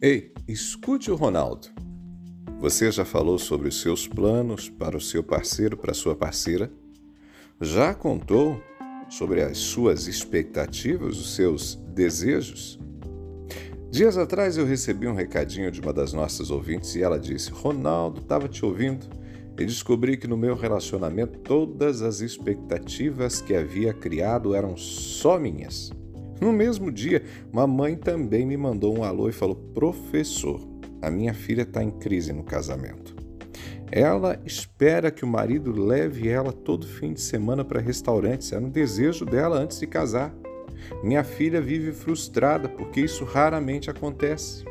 Ei, escute o Ronaldo. Você já falou sobre os seus planos para o seu parceiro, para a sua parceira? Já contou sobre as suas expectativas, os seus desejos? Dias atrás eu recebi um recadinho de uma das nossas ouvintes e ela disse: Ronaldo, estava te ouvindo e descobri que no meu relacionamento todas as expectativas que havia criado eram só minhas. No mesmo dia, uma mãe também me mandou um alô e falou: Professor, a minha filha está em crise no casamento. Ela espera que o marido leve ela todo fim de semana para restaurantes. Era um desejo dela antes de casar. Minha filha vive frustrada porque isso raramente acontece.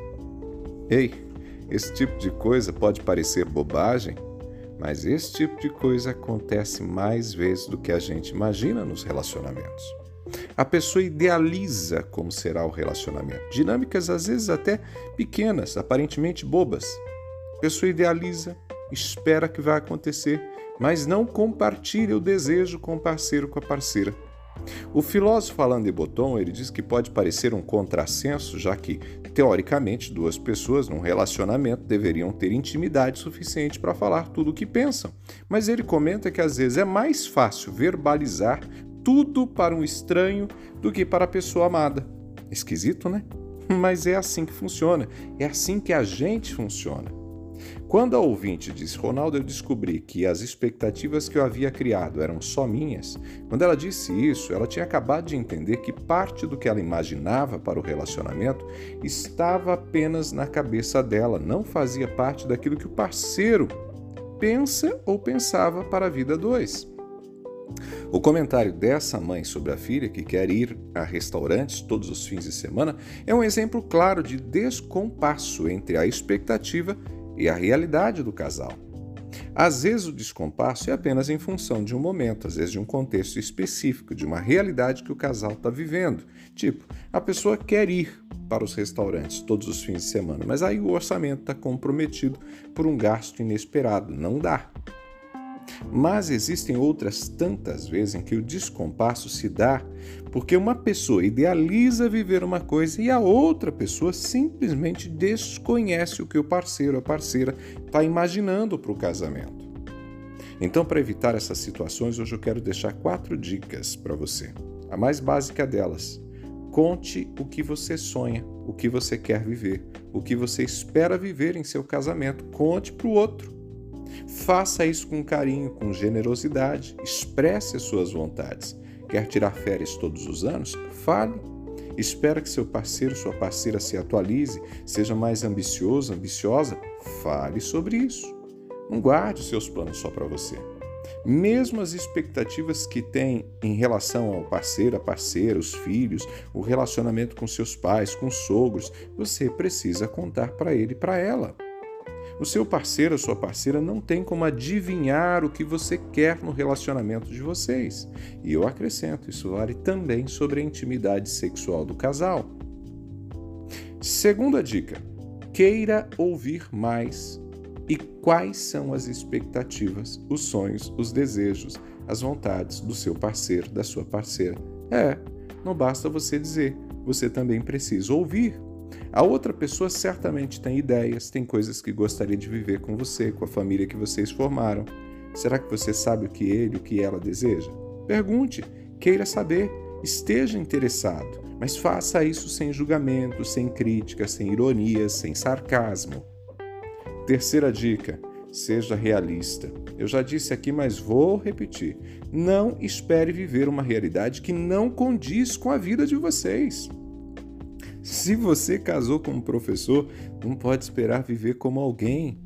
Ei, esse tipo de coisa pode parecer bobagem, mas esse tipo de coisa acontece mais vezes do que a gente imagina nos relacionamentos. A pessoa idealiza como será o relacionamento. Dinâmicas às vezes até pequenas, aparentemente bobas. A pessoa idealiza, espera que vai acontecer, mas não compartilha o desejo com o parceiro, com a parceira. O filósofo Alain de Botton ele diz que pode parecer um contrassenso, já que, teoricamente, duas pessoas num relacionamento deveriam ter intimidade suficiente para falar tudo o que pensam. Mas ele comenta que às vezes é mais fácil verbalizar tudo para um estranho do que para a pessoa amada. Esquisito, né? Mas é assim que funciona, é assim que a gente funciona. Quando a ouvinte disse, Ronaldo, eu descobri que as expectativas que eu havia criado eram só minhas, quando ela disse isso, ela tinha acabado de entender que parte do que ela imaginava para o relacionamento estava apenas na cabeça dela, não fazia parte daquilo que o parceiro pensa ou pensava para a vida dois. O comentário dessa mãe sobre a filha que quer ir a restaurantes todos os fins de semana é um exemplo claro de descompasso entre a expectativa e a realidade do casal. Às vezes o descompasso é apenas em função de um momento, às vezes de um contexto específico, de uma realidade que o casal está vivendo. Tipo, a pessoa quer ir para os restaurantes todos os fins de semana, mas aí o orçamento está comprometido por um gasto inesperado, não dá. Mas existem outras tantas vezes em que o descompasso se dá porque uma pessoa idealiza viver uma coisa e a outra pessoa simplesmente desconhece o que o parceiro ou a parceira está imaginando para o casamento. Então, para evitar essas situações, hoje eu quero deixar quatro dicas para você. A mais básica delas: conte o que você sonha, o que você quer viver, o que você espera viver em seu casamento. Conte para o outro. Faça isso com carinho, com generosidade, expresse as suas vontades. Quer tirar férias todos os anos? Fale. Espera que seu parceiro, sua parceira se atualize, seja mais ambicioso, ambiciosa? Fale sobre isso. Não guarde seus planos só para você. Mesmo as expectativas que tem em relação ao parceiro, a parceira, os filhos, o relacionamento com seus pais, com sogros, você precisa contar para ele e para ela. O seu parceiro ou sua parceira não tem como adivinhar o que você quer no relacionamento de vocês. E eu acrescento, isso vale também sobre a intimidade sexual do casal. Segunda dica: queira ouvir mais. E quais são as expectativas, os sonhos, os desejos, as vontades do seu parceiro, da sua parceira? É, não basta você dizer, você também precisa ouvir. A outra pessoa certamente tem ideias, tem coisas que gostaria de viver com você, com a família que vocês formaram. Será que você sabe o que ele, o que ela deseja? Pergunte, queira saber, esteja interessado, mas faça isso sem julgamento, sem crítica, sem ironia, sem sarcasmo. Terceira dica: seja realista. Eu já disse aqui, mas vou repetir. Não espere viver uma realidade que não condiz com a vida de vocês. Se você casou com um professor, não pode esperar viver como alguém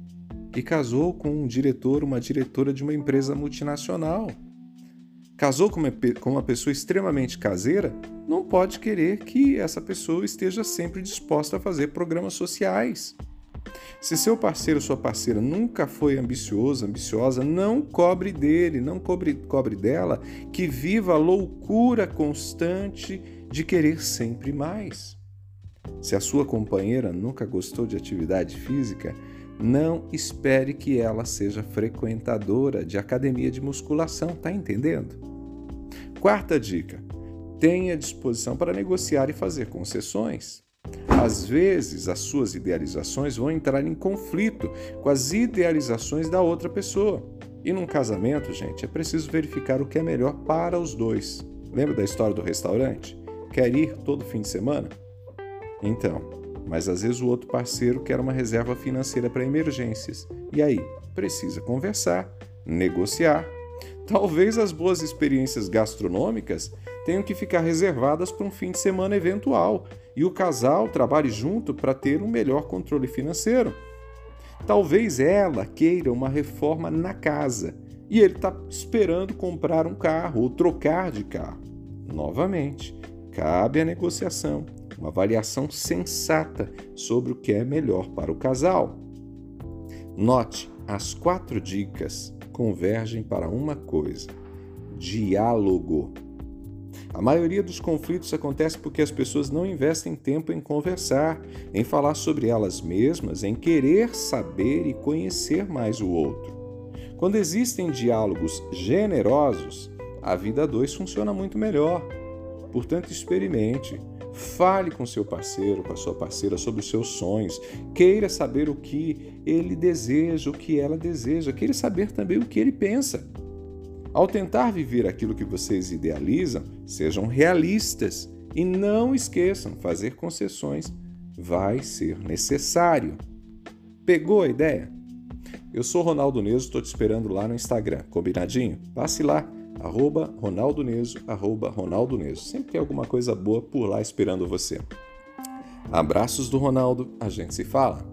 que casou com um diretor, uma diretora de uma empresa multinacional. Casou com uma, com uma pessoa extremamente caseira, não pode querer que essa pessoa esteja sempre disposta a fazer programas sociais. Se seu parceiro ou sua parceira nunca foi ambicioso, ambiciosa, não cobre dele, não cobre, cobre dela que viva a loucura constante de querer sempre mais. Se a sua companheira nunca gostou de atividade física, não espere que ela seja frequentadora de academia de musculação, tá entendendo? Quarta dica: tenha disposição para negociar e fazer concessões. Às vezes, as suas idealizações vão entrar em conflito com as idealizações da outra pessoa. E num casamento, gente, é preciso verificar o que é melhor para os dois. Lembra da história do restaurante? Quer ir todo fim de semana? Então, mas às vezes o outro parceiro quer uma reserva financeira para emergências. E aí, precisa conversar, negociar. Talvez as boas experiências gastronômicas tenham que ficar reservadas para um fim de semana eventual e o casal trabalhe junto para ter um melhor controle financeiro. Talvez ela queira uma reforma na casa e ele está esperando comprar um carro ou trocar de carro. Novamente, cabe a negociação, uma avaliação sensata sobre o que é melhor para o casal. Note, as quatro dicas convergem para uma coisa: diálogo. A maioria dos conflitos acontece porque as pessoas não investem tempo em conversar, em falar sobre elas mesmas, em querer saber e conhecer mais o outro. Quando existem diálogos generosos, a vida a dois funciona muito melhor. Portanto, experimente. Fale com seu parceiro, com a sua parceira sobre os seus sonhos. Queira saber o que ele deseja, o que ela deseja. Queira saber também o que ele pensa. Ao tentar viver aquilo que vocês idealizam, sejam realistas e não esqueçam, fazer concessões vai ser necessário. Pegou a ideia? Eu sou Ronaldo Neso, estou te esperando lá no Instagram, combinadinho? Passe lá, arroba Ronaldo Neso, arroba Ronaldo Neso. Sempre tem alguma coisa boa por lá esperando você. Abraços do Ronaldo, a gente se fala.